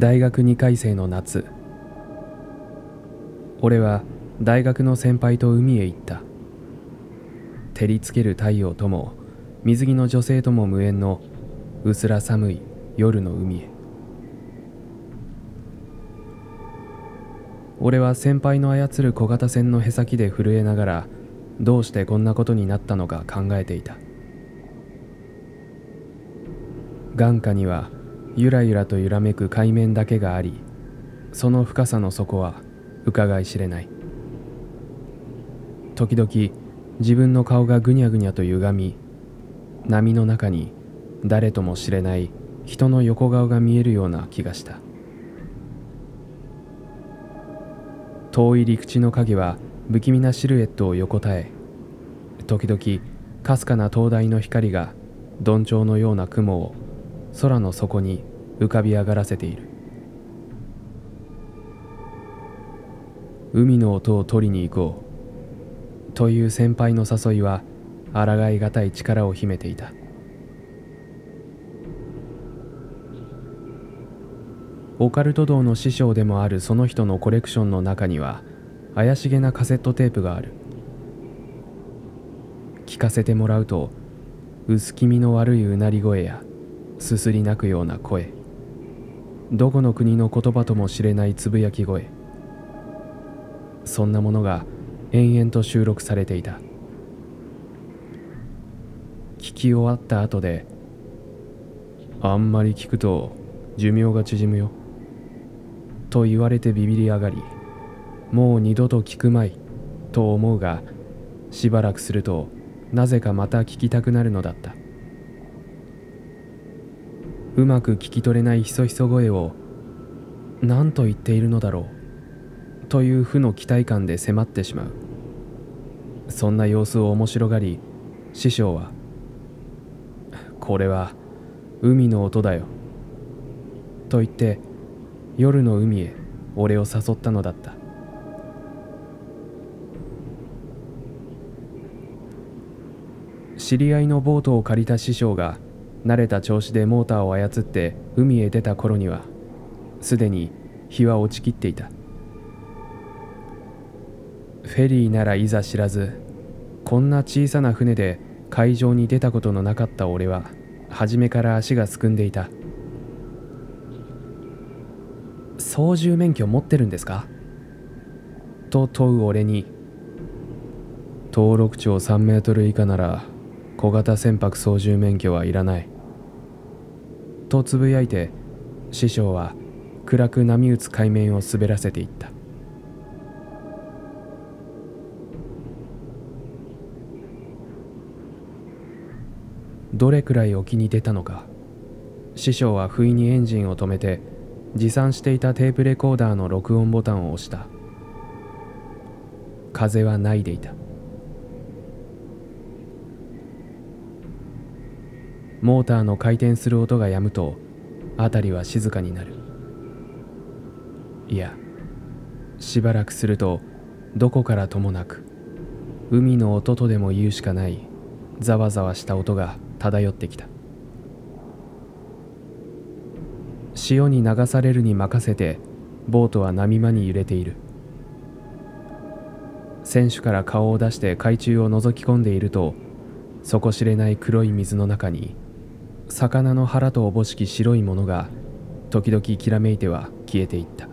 大学2回生の夏。俺は大学の先輩と海へ行った。照りつける太陽とも水着の女性とも無縁の薄ら寒い夜の海へ。俺は先輩の操る小型船のへさきで震えながらどうしてこんなことになったのか考えていた。眼下にはゆらゆらと揺らめく海面だけがありその深さの底は伺い知れない。時々自分の顔がぐにゃぐにゃと歪み波の中に誰とも知れない人の横顔が見えるような気がした。遠い陸地の影は不気味なシルエットを横たえ時々かすかな灯台の光がどんちょうのような雲を空の底に浮かび上がらせている。海の音を取りに行こう。という先輩の誘いは抗いがたい力を秘めていた。オカルト道の師匠でもあるその人のコレクションの中には怪しげなカセットテープがある。聞かせてもらうと薄気味の悪いうなり声やすすり泣くような声。どこの国の言葉とも知れないつぶやき声。そんなものが延々と収録されていた。聞き終わった後であんまり聞くと寿命が縮むよ。と言われてビビり上がりもう二度と聞くまいと思うがしばらくするとなぜかまた聞きたくなるのだった。うまく聞き取れないひそひそ声を何と言っているのだろうという負の期待感で迫ってしまう。そんな様子を面白がり師匠は「これは海の音だよ」と言って夜の海へ俺を誘ったのだった。知り合いのボートを借りた師匠が慣れた調子でモーターを操って海へ出た頃にはすでに日は落ちきっていた。フェリーならいざ知らずこんな小さな船で海上に出たことのなかった俺は初めから足がすくんでいた。操縦免許持ってるんですか？と問う俺に登録長3メートル以下なら小型船舶操縦免許はいらない。とつぶやいて師匠は暗く波打つ海面を滑らせていった。どれくらい沖に出たのか師匠は不意にエンジンを止めて持参していたテープレコーダーの録音ボタンを押した。風はないでいた。モーターの回転する音が止むと辺りは静かになる。いやしばらくするとどこからともなく海の音とでも言うしかないざわざわした音が漂ってきた。潮に流されるに任せてボートは波間に揺れている。船首から顔を出して海中を覗き込んでいると底知れない黒い水の中に魚の腹とおぼしき白いものが時々きらめいては消えていった。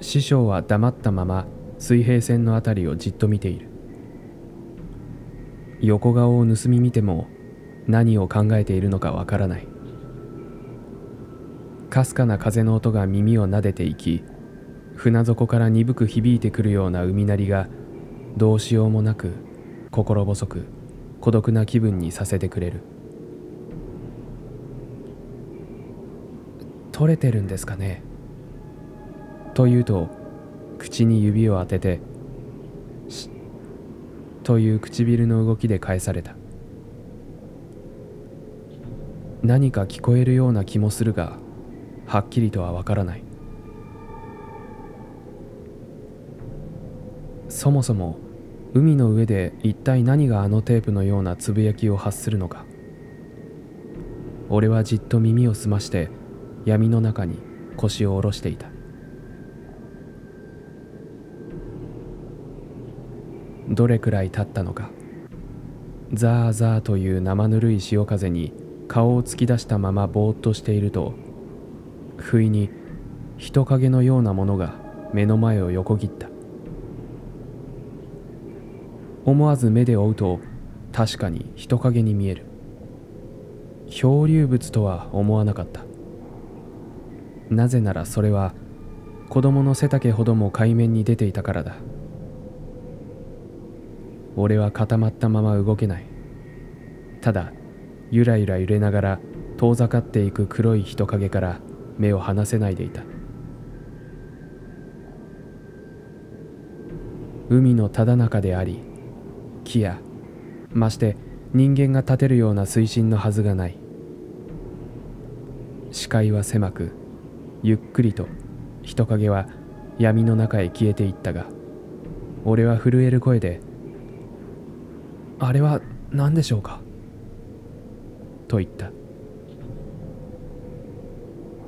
師匠は黙ったまま水平線のあたりをじっと見ている。横顔を盗み見ても何を考えているのかわからない。かすかな風の音が耳を撫でていき船底から鈍く響いてくるような海鳴りがどうしようもなく心細く孤独な気分にさせてくれる。取れてるんですかね。と言うと口に指を当てて「し」という唇の動きで返された。何か聞こえるような気もするがはっきりとはわからない。そもそも海の上で一体何があのテープのようなつぶやきを発するのか。俺はじっと耳を澄まして闇の中に腰を下ろしていた。どれくらい経ったのか。ザーザーという生ぬるい潮風に顔を突き出したままぼーっとしていると不意に人影のようなものが目の前を横切った。思わず目で追うと確かに人影に見える。漂流物とは思わなかった。なぜならそれは子供の背丈ほども海面に出ていたからだ。俺は固まったまま動けない。ただゆらゆら揺れながら遠ざかっていく黒い人影から目を離せないでいた。海のただ中であり木やまして人間が立てるような水深のはずがない。視界は狭くゆっくりと人影は闇の中へ消えていったが俺は震える声で「あれは何でしょうか?」と言った。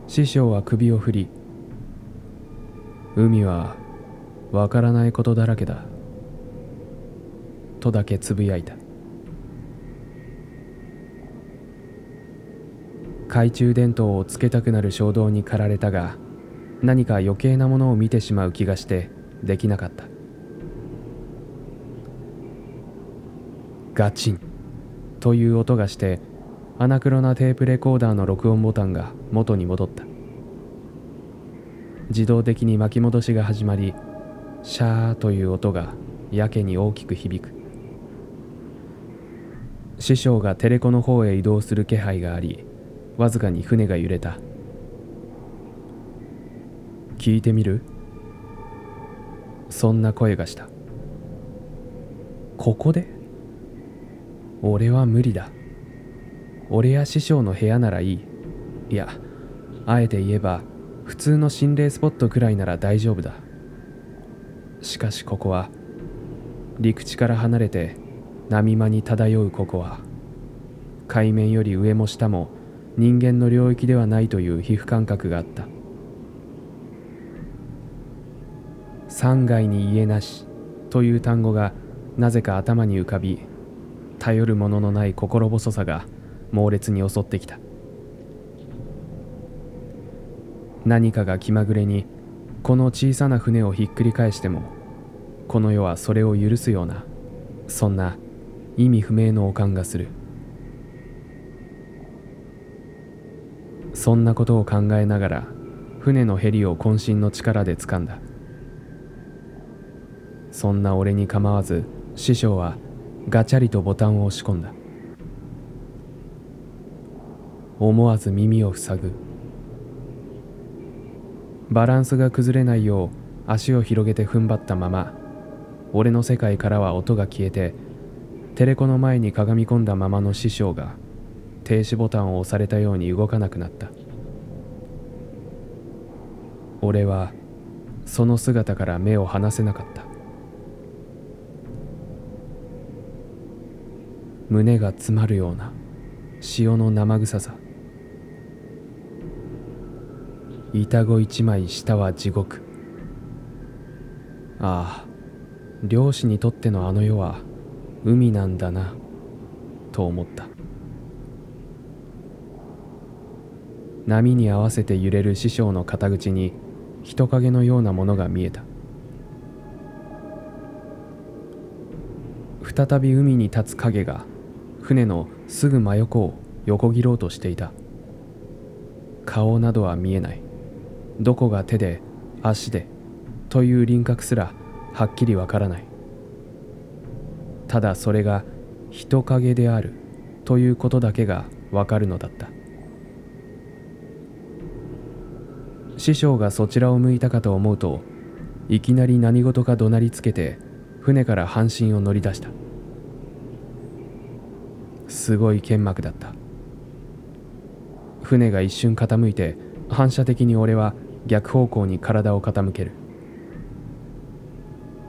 師匠は首を振り海はわからないことだらけだ。とだけつぶやいた。懐中電灯をつけたくなる衝動に駆られたが何か余計なものを見てしまう気がしてできなかった。ガチンという音がしてアナクロなテープレコーダーの録音ボタンが元に戻った。自動的に巻き戻しが始まりシャーという音がやけに大きく響く。師匠がテレコの方へ移動する気配がありわずかに船が揺れた。聞いてみる？そんな声がした。ここで？俺は無理だ。俺や師匠の部屋ならいい。いやあえて言えば普通の心霊スポットくらいなら大丈夫だ。しかしここは陸地から離れて波間に漂うここは海面より上も下も人間の領域ではないという皮膚感覚があった。山外に家なしという単語がなぜか頭に浮かび頼るもののない心細さが猛烈に襲ってきた。何かが気まぐれにこの小さな船をひっくり返してもこの世はそれを許すようなそんな意味不明の予感がする。そんなことを考えながら船のヘリを渾身の力で掴んだ。そんな俺に構わず師匠はガチャリとボタンを押し込んだ。思わず耳を塞ぐ。バランスが崩れないよう足を広げて踏ん張ったまま俺の世界からは音が消えてテレコの前にかがみ込んだままの師匠が停止ボタンを押されたように動かなくなった。俺はその姿から目を離せなかった。胸が詰まるような潮の生臭さ。板子一枚下は地獄。ああ漁師にとってのあの世は海なんだなと思った。波に合わせて揺れる師匠の肩口に人影のようなものが見えた。再び海に立つ影が船のすぐ真横を横切ろうとしていた。顔などは見えない。どこが手で足でという輪郭すらはっきりわからない。ただそれが人影であるということだけがわかるのだった。師匠がそちらを向いたかと思うといきなり何事か怒鳴りつけて船から半身を乗り出した。すごい剣幕だった。船が一瞬傾いて反射的に俺は逆方向に体を傾ける。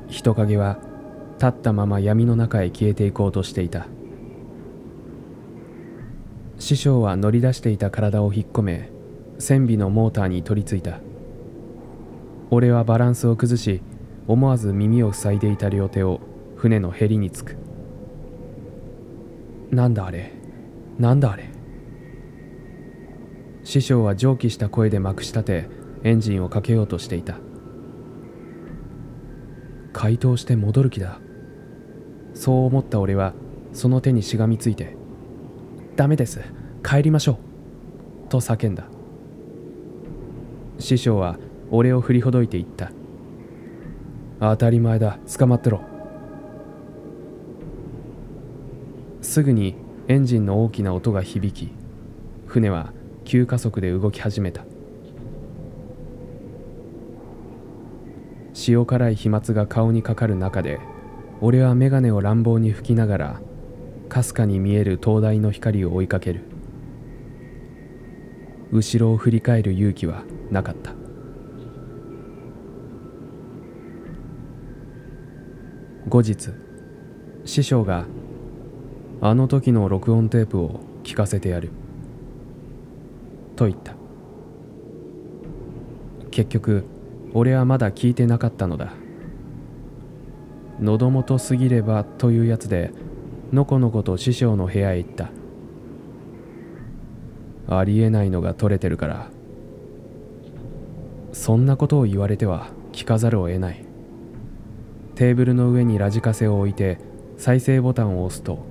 人影は立ったまま闇の中へ消えていこうとしていた。師匠は乗り出していた体を引っ込め船尾のモーターに取り付いた。俺はバランスを崩し思わず耳を塞いでいた両手を船のへりにつく。なんだあれ？なんだあれ？師匠は蒸気した声でまくし立てエンジンをかけようとしていた。解凍して戻る気だ。そう思った俺はその手にしがみついて「ダメです帰りましょう」と叫んだ。師匠は俺を振りほどいて言った。当たり前だ捕まってろ。すぐにエンジンの大きな音が響き船は急加速で動き始めた。塩辛い飛沫が顔にかかる中で俺は眼鏡を乱暴に吹きながらかすかに見える灯台の光を追いかける。後ろを振り返る勇気はなかった。後日師匠が「あの時の録音テープを聞かせてやる」と言った。結局俺はまだ聞いてなかったのだ。喉元すぎればというやつでのこのこと師匠の部屋へ行った。ありえないのが取れてるからそんなことを言われては聞かざるを得ない。テーブルの上にラジカセを置いて再生ボタンを押すと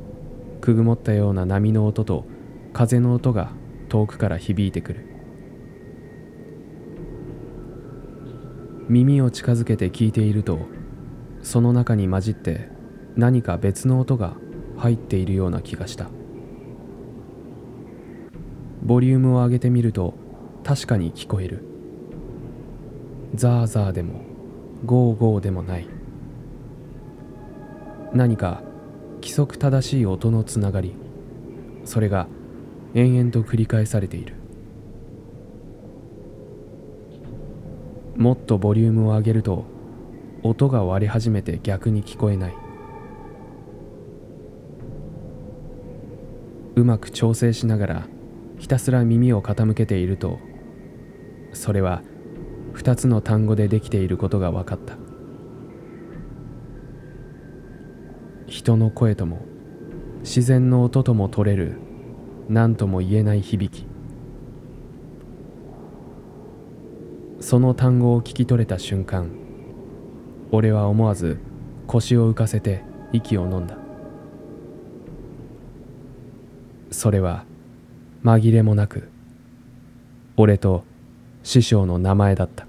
くぐもったような波の音と風の音が遠くから響いてくる。耳を近づけて聞いているとその中に混じって何か別の音が入っているような気がした。ボリュームを上げてみると確かに聞こえる。ザーザーでもゴーゴーでもない。何か規則正しい音のつながり。それが延々と繰り返されている。もっとボリュームを上げると音が割れ始めて逆に聞こえない。うまく調整しながらひたすら耳を傾けているとそれは2つの単語でできていることが分かった。人の声とも自然の音とも取れる何とも言えない響き。その単語を聞き取れた瞬間俺は思わず腰を浮かせて息を飲んだ。それは紛れもなく俺と師匠の名前だった。